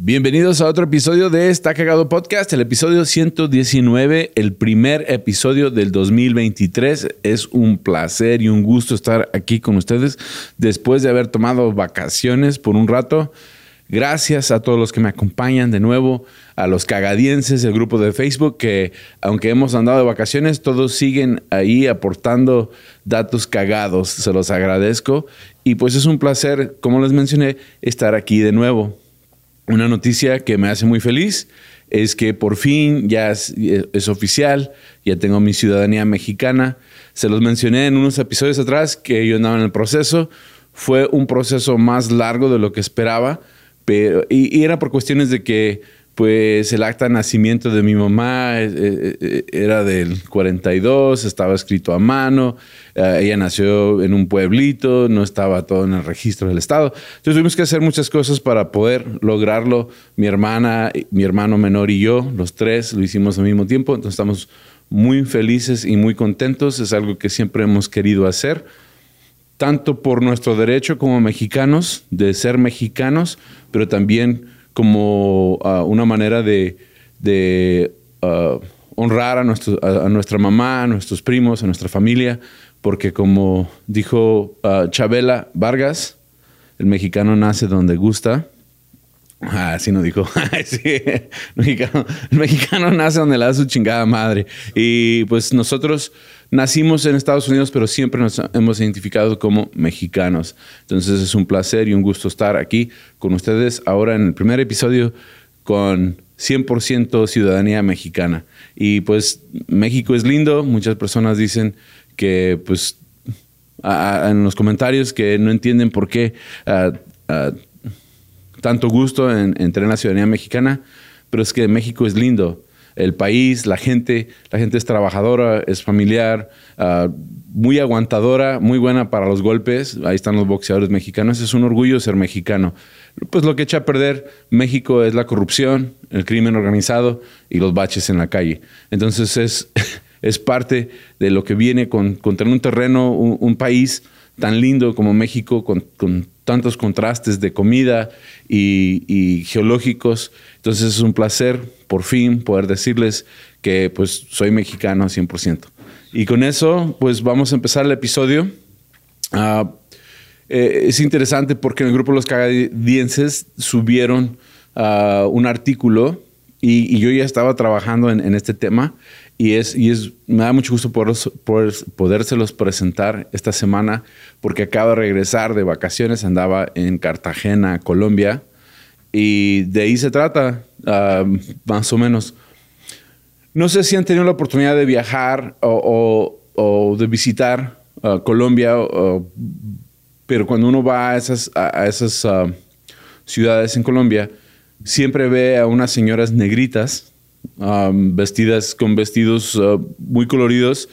Bienvenidos a otro episodio de Está Cagado Podcast, el episodio 119, el primer episodio del 2023. Es un placer y un gusto estar aquí con ustedes después de haber tomado vacaciones por un rato. Gracias a todos los que me acompañan de nuevo, a los cagadienses, el grupo de Facebook, que aunque hemos andado de vacaciones, todos siguen ahí aportando datos cagados. Se los agradezco. Y pues es un placer, como les mencioné, estar aquí de nuevo. Una noticia que me hace muy feliz es que por fin ya es, oficial, ya tengo mi ciudadanía mexicana. Se los mencioné en unos episodios atrás que yo andaba en el proceso. Fue un proceso más largo de lo que esperaba, pero, y era por cuestiones de que pues el acta de nacimiento de mi mamá eh, eh, eh, era del 42, estaba escrito a mano, ella nació en un pueblito, no estaba todo en el registro del Estado. Entonces tuvimos que hacer muchas cosas para poder lograrlo. Mi hermana, mi hermano menor y yo, los tres, lo hicimos al mismo tiempo, entonces estamos muy felices y muy contentos, es algo que siempre hemos querido hacer tanto por nuestro derecho como mexicanos de ser mexicanos, pero también como ah, una manera de, ah, honrar a, nuestra mamá, a nuestros primos, a nuestra familia, porque como dijo uh, Chabela Vargas, el mexicano nace donde gusta. Ah, así no dijo. el, mexicano, nace donde le da su chingada madre. Y pues nosotros nacimos en Estados Unidos, pero siempre nos hemos identificado como mexicanos. Entonces es un placer y un gusto estar aquí con ustedes ahora en el primer episodio con 100% ciudadanía mexicana. Y pues México es lindo. Muchas personas dicen que pues en los comentarios que no entienden por qué tanto gusto en, en tener la ciudadanía mexicana, pero es que México es lindo el país, la gente, la gente es trabajadora, es familiar, ah, muy aguantadora, muy buena para los golpes. Ahí están los boxeadores mexicanos. Es un orgullo ser mexicano. Pues lo que echa a perder México es la corrupción, el crimen organizado y los baches en la calle. Entonces es, es parte de lo que viene con, tener un terreno, un, país tan lindo como México, con, tantos contrastes de comida y, y geológicos. Entonces es un placer por fin poder decirles que pues soy mexicano 100%. Y con eso pues vamos a empezar el episodio. Ah, eh, es interesante porque en el grupo los cagadienses subieron ah, un artículo y, yo ya estaba trabajando en, este tema y, es, y es, me da mucho gusto poder, podérselos presentar esta semana porque acabo de regresar de vacaciones, andaba en Cartagena, Colombia y de ahí se trata, ah, más o menos. No sé si han tenido la oportunidad de viajar o, de visitar ah, Colombia, pero cuando uno va a esas, a, esas ah, ciudades en Colombia, siempre ve a unas señoras negritas vestidas con vestidos muy coloridos,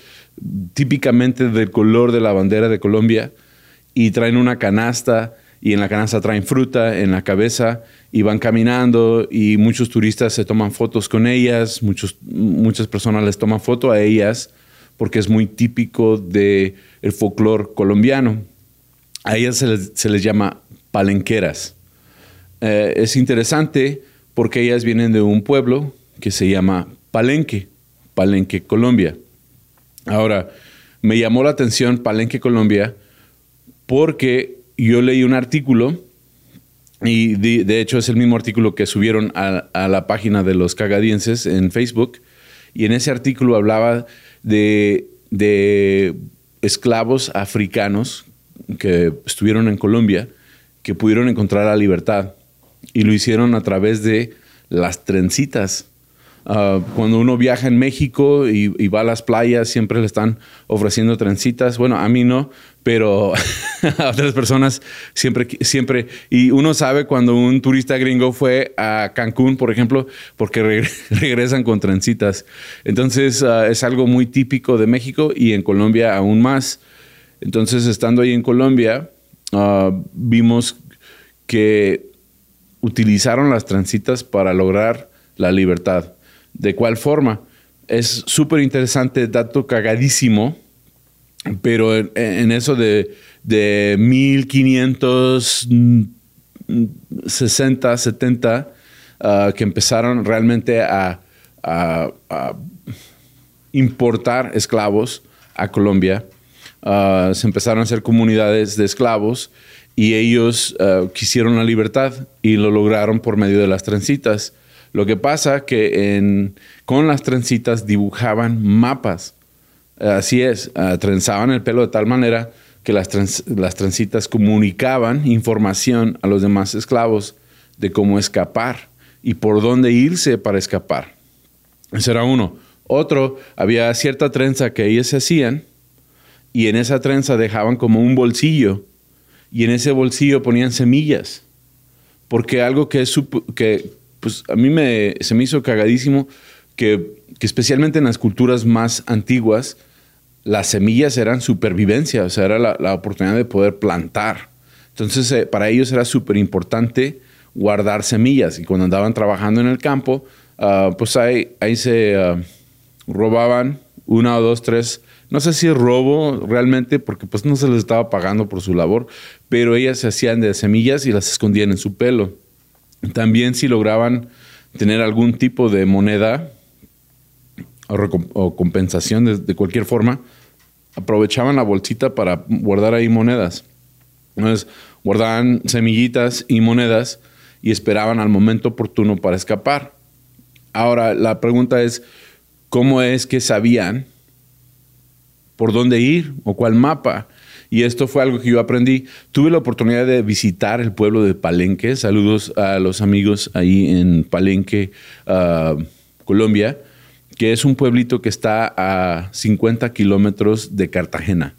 típicamente del color de la bandera de Colombia, y traen una canasta y en la canasta traen fruta en la cabeza y van caminando y muchos turistas se toman fotos con ellas, muchos, muchas personas les toman foto a ellas porque es muy típico del el folclore colombiano. A ellas se les, llama palenqueras. Eh, es interesante porque ellas vienen de un pueblo que se llama Palenque, Palenque, Colombia. Ahora, me llamó la atención Palenque, Colombia, porque yo leí un artículo y de, hecho es el mismo artículo que subieron a, la página de los cagadienses en Facebook. Y en ese artículo hablaba de, esclavos africanos que estuvieron en Colombia, que pudieron encontrar la libertad. Y lo hicieron a través de las trencitas. Ah, cuando uno viaja en México y, va a las playas, siempre le están ofreciendo trencitas. Bueno, a mí no, pero a otras personas siempre, siempre. Y uno sabe cuando un turista gringo fue a Cancún, por ejemplo, porque regresan con trencitas. Entonces ah, es algo muy típico de México y en Colombia aún más. Entonces, estando ahí en Colombia, ah, vimos que utilizaron las trencitas para lograr la libertad. ¿De cuál forma? Es súper interesante, dato cagadísimo, pero en, eso de, de 1560, 70, uh, que empezaron realmente a, importar esclavos a Colombia, uh, se empezaron a hacer comunidades de esclavos y ellos uh, quisieron la libertad y lo lograron por medio de las trencitas. Lo que pasa que con las trencitas dibujaban mapas. Así es, uh, trenzaban el pelo de tal manera que las, las trencitas comunicaban información a los demás esclavos de cómo escapar y por dónde irse para escapar. Ese era uno. Otro, había cierta trenza que ellos se hacían y en esa trenza dejaban como un bolsillo y en ese bolsillo ponían semillas. Porque algo que, es, que pues a mí me, se me hizo cagadísimo que, especialmente en las culturas más antiguas, las semillas eran supervivencia, o sea, era la, oportunidad de poder plantar. Entonces, eh, para ellos era súper importante guardar semillas y cuando andaban trabajando en el campo, ah, pues ahí, ahí se ah, robaban una o dos, tres, no sé si robo realmente, porque pues no se les estaba pagando por su labor, pero ellas se hacían de semillas y las escondían en su pelo. También si lograban tener algún tipo de moneda o, compensación de, cualquier forma, aprovechaban la bolsita para guardar ahí monedas. Entonces, guardaban semillitas y monedas y esperaban al momento oportuno para escapar. Ahora, la pregunta es, ¿cómo es que sabían por dónde ir o cuál mapa? Y esto fue algo que yo aprendí. Tuve la oportunidad de visitar el pueblo de Palenque. Saludos a los amigos ahí en Palenque, ah, Colombia, que es un pueblito que está a 50 kilómetros de Cartagena.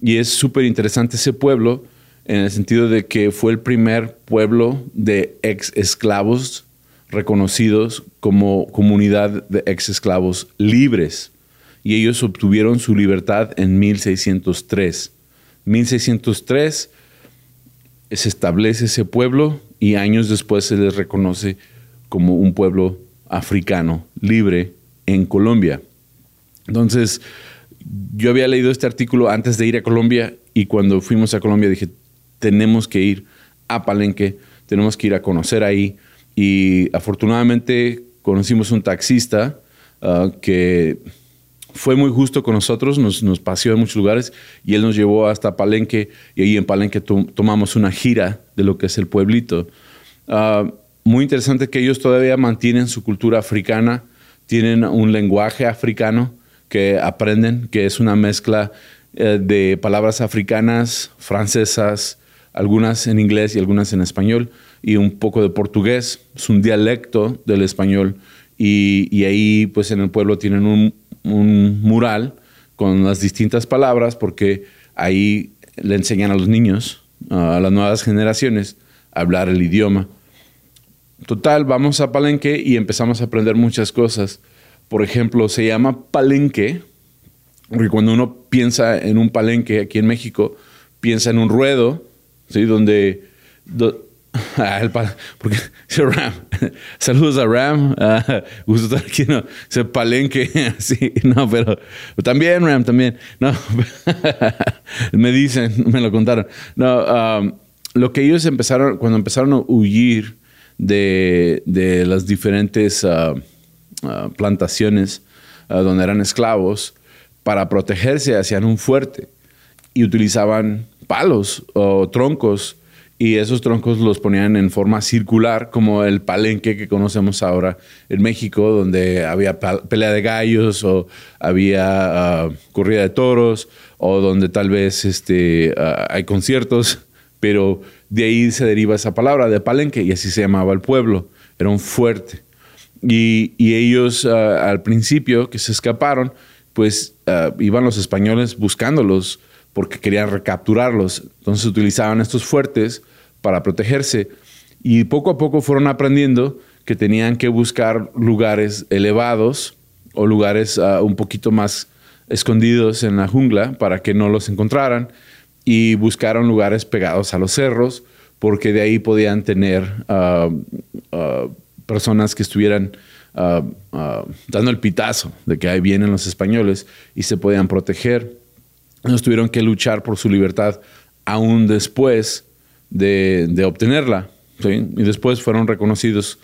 Y es súper interesante ese pueblo en el sentido de que fue el primer pueblo de ex esclavos reconocidos como comunidad de ex esclavos libres. Y ellos obtuvieron su libertad en 1603. 1603 se establece ese pueblo y años después se les reconoce como un pueblo africano libre en Colombia. Entonces, yo había leído este artículo antes de ir a Colombia y cuando fuimos a Colombia dije, tenemos que ir a Palenque, tenemos que ir a conocer ahí. Y afortunadamente conocimos un taxista ah, que fue muy justo con nosotros, nos, nos, paseó en muchos lugares y él nos llevó hasta Palenque y ahí en Palenque tomamos una gira de lo que es el pueblito. Ah, muy interesante que ellos todavía mantienen su cultura africana, tienen un lenguaje africano que aprenden, que es una mezcla eh, de palabras africanas, francesas, algunas en inglés y algunas en español, y un poco de portugués, es un dialecto del español, y, y ahí pues en el pueblo tienen un, un mural con las distintas palabras porque ahí le enseñan a los niños, a las nuevas generaciones, a hablar el idioma. Total, vamos a Palenque y empezamos a aprender muchas cosas. Por ejemplo, se llama Palenque, porque cuando uno piensa en un palenque aquí en México, piensa en un ruedo, ¿sí? donde, porque Ram, saludos a Ram, uh, gusto estar aquí, no, se palenque, así, no, pero también Ram, también, no, me dicen, me lo contaron, no, um, lo que ellos empezaron, cuando empezaron a huir de, de las diferentes uh, uh, plantaciones donde eran esclavos, para protegerse hacían un fuerte y utilizaban palos o troncos y esos troncos los ponían en forma circular, como el palenque que conocemos ahora en México, donde había pelea de gallos o había ah, corrida de toros o donde tal vez este, ah, hay conciertos, pero de ahí se deriva esa palabra de palenque y así se llamaba el pueblo, era un fuerte. Y, ellos ah, al principio que se escaparon, pues iban los españoles buscándolos porque querían recapturarlos. Entonces utilizaban estos fuertes para protegerse. Y poco a poco fueron aprendiendo que tenían que buscar lugares elevados o lugares ah, un poquito más escondidos en la jungla para que no los encontraran y buscaron lugares pegados a los cerros porque de ahí podían tener ah, ah, personas que estuvieran dando el pitazo de que ahí vienen los españoles y se podían proteger. Ellos tuvieron que luchar por su libertad aún después de, obtenerla. Y después fueron reconocidos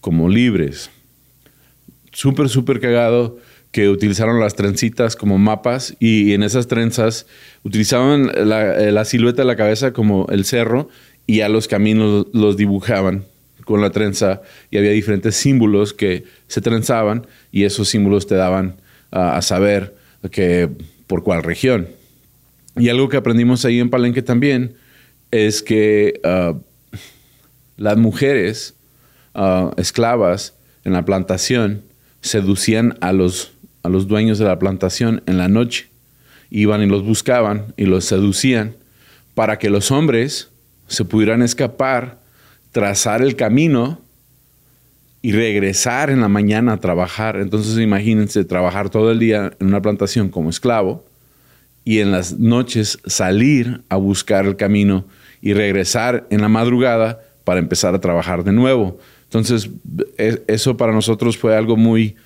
como libres súper, súper cagado que utilizaron las trencitas como mapas y, en esas trenzas utilizaban la, silueta de la cabeza como el cerro y a los caminos los dibujaban con la trenza y había diferentes símbolos que se trenzaban y esos símbolos te daban a saber que por cuál región. Y algo que aprendimos ahí en Palenque también es que ah, las mujeres ah, esclavas en la plantación seducían a los, a los dueños de la plantación en la noche. Iban y los buscaban y los seducían para que los hombres se pudieran escapar, trazar el camino y regresar en la mañana a trabajar. Entonces imagínense trabajar todo el día en una plantación como esclavo y en las noches salir a buscar el camino y regresar en la madrugada para empezar a trabajar de nuevo. Entonces, e, eso para nosotros fue algo muy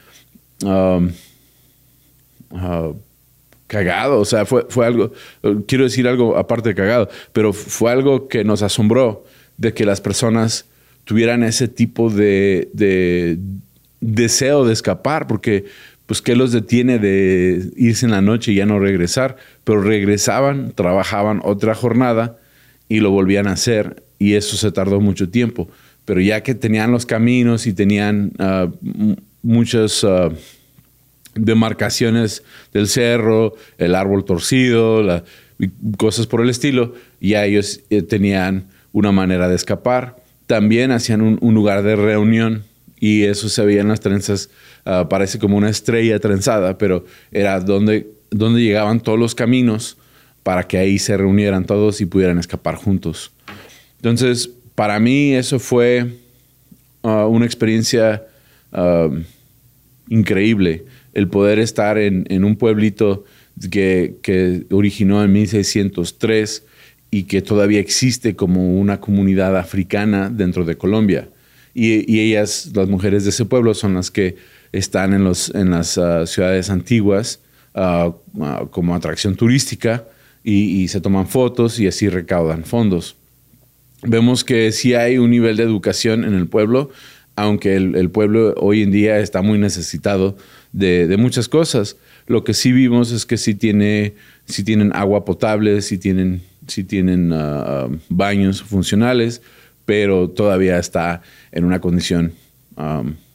um, uh, cagado, o sea, fue, fue algo, quiero decir algo aparte de cagado, pero fue algo que nos asombró de que las personas tuvieran ese tipo de, deseo de escapar, porque pues qué los detiene de irse en la noche y ya no regresar, pero regresaban, trabajaban otra jornada y lo volvían a hacer y eso se tardó mucho tiempo pero ya que tenían los caminos y tenían ah, muchas ah, demarcaciones del cerro, el árbol torcido, cosas por el estilo, ya ellos eh, tenían una manera de escapar. También hacían un, lugar de reunión y eso se veía en las trenzas, ah, parece como una estrella trenzada, pero era donde, donde llegaban todos los caminos para que ahí se reunieran todos y pudieran escapar juntos. Entonces, para mí eso fue uh, una experiencia um, increíble, el poder estar en, un pueblito que, originó en 1603 y que todavía existe como una comunidad africana dentro de Colombia. Y, ellas, las mujeres de ese pueblo, son las que están en, los, en las uh, ciudades antiguas uh, como atracción turística y, se toman fotos y así recaudan fondos vemos que sí hay un nivel de educación en el pueblo, aunque el, pueblo hoy en día está muy necesitado de, muchas cosas. Lo que sí vimos es que sí, tiene, tienen agua potable, sí tienen, tienen ah, baños funcionales, pero todavía está en una condición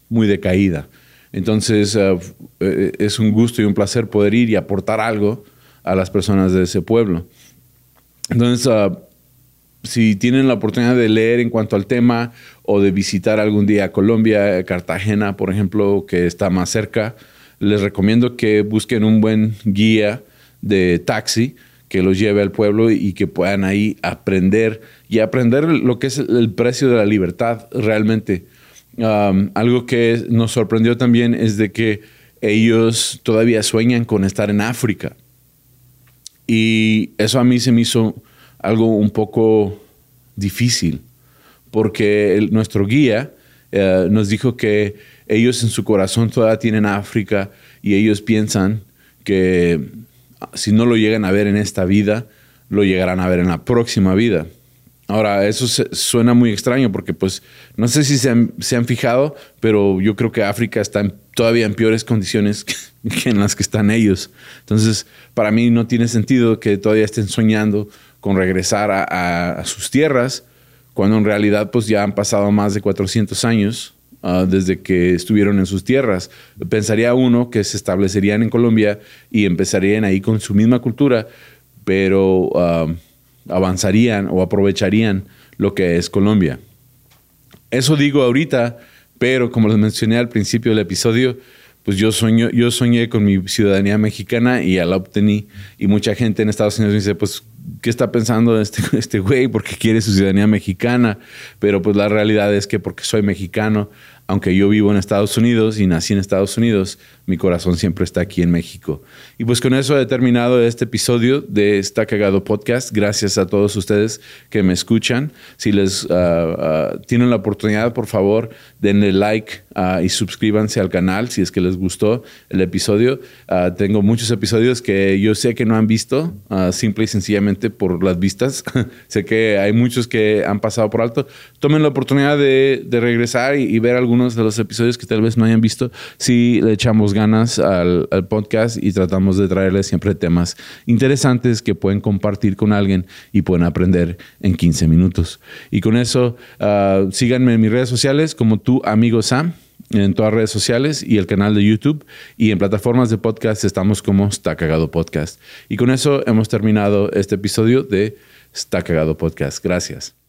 muy decaída. Entonces ah, eh, es un gusto y un placer poder ir y aportar algo a las personas de ese pueblo. Entonces, uh, si tienen la oportunidad de leer en cuanto al tema o de visitar algún día Colombia, Cartagena, por ejemplo, que está más cerca, les recomiendo que busquen un buen guía de taxi que los lleve al pueblo y que puedan ahí aprender y aprender lo que es el precio de la libertad realmente. algo que nos sorprendió también es de que ellos todavía sueñan con estar en África. Y eso a mí se me hizo algo un poco difícil, porque nuestro guía eh, nos dijo que ellos en su corazón todavía tienen África y ellos piensan que si no lo llegan a ver en esta vida, lo llegarán a ver en la próxima vida. Ahora, eso suena muy extraño porque pues no sé si se han, fijado, pero yo creo que África está todavía en peores condiciones que, en las que están ellos. Entonces, para mí no tiene sentido que todavía estén soñando con regresar a, sus tierras, cuando en realidad pues ya han pasado más de 400 años ah, desde que estuvieron en sus tierras. Pensaría uno que se establecerían en Colombia y empezarían ahí con su misma cultura, pero ah, avanzarían o aprovecharían lo que es Colombia. Eso digo ahorita Pero como les mencioné al principio del episodio, pues yo, sueño, yo soñé con mi ciudadanía mexicana y la obtení. Y mucha gente en Estados Unidos me dice, pues, ¿qué está pensando este, este güey? Porque quiere su ciudadanía mexicana. Pero pues la realidad es que porque soy mexicano, aunque yo vivo en Estados Unidos y nací en Estados Unidos, mi corazón siempre está aquí en México. Y pues con eso he terminado este episodio de Está Cagado Podcast. Gracias a todos ustedes que me escuchan. Si les ah, tienen la oportunidad, por favor, denle like ah, y suscríbanse al canal si es que les gustó el episodio. tengo muchos episodios que yo sé que no han visto, simple y sencillamente por las vistas. sé que hay muchos que han pasado por alto. Tomen la oportunidad de, regresar y, y ver algunos de los episodios que tal vez no hayan visto, sí le echamos ganas al, podcast y tratamos de traerles siempre temas interesantes que pueden compartir con alguien y pueden aprender en 15 minutos. Y con eso, uh, síganme en mis redes sociales como tu amigo Sam en todas las redes sociales y el canal de YouTube y en plataformas de podcast estamos como Está Cagado Podcast. Y con eso hemos terminado este episodio de Está Cagado Podcast. Gracias.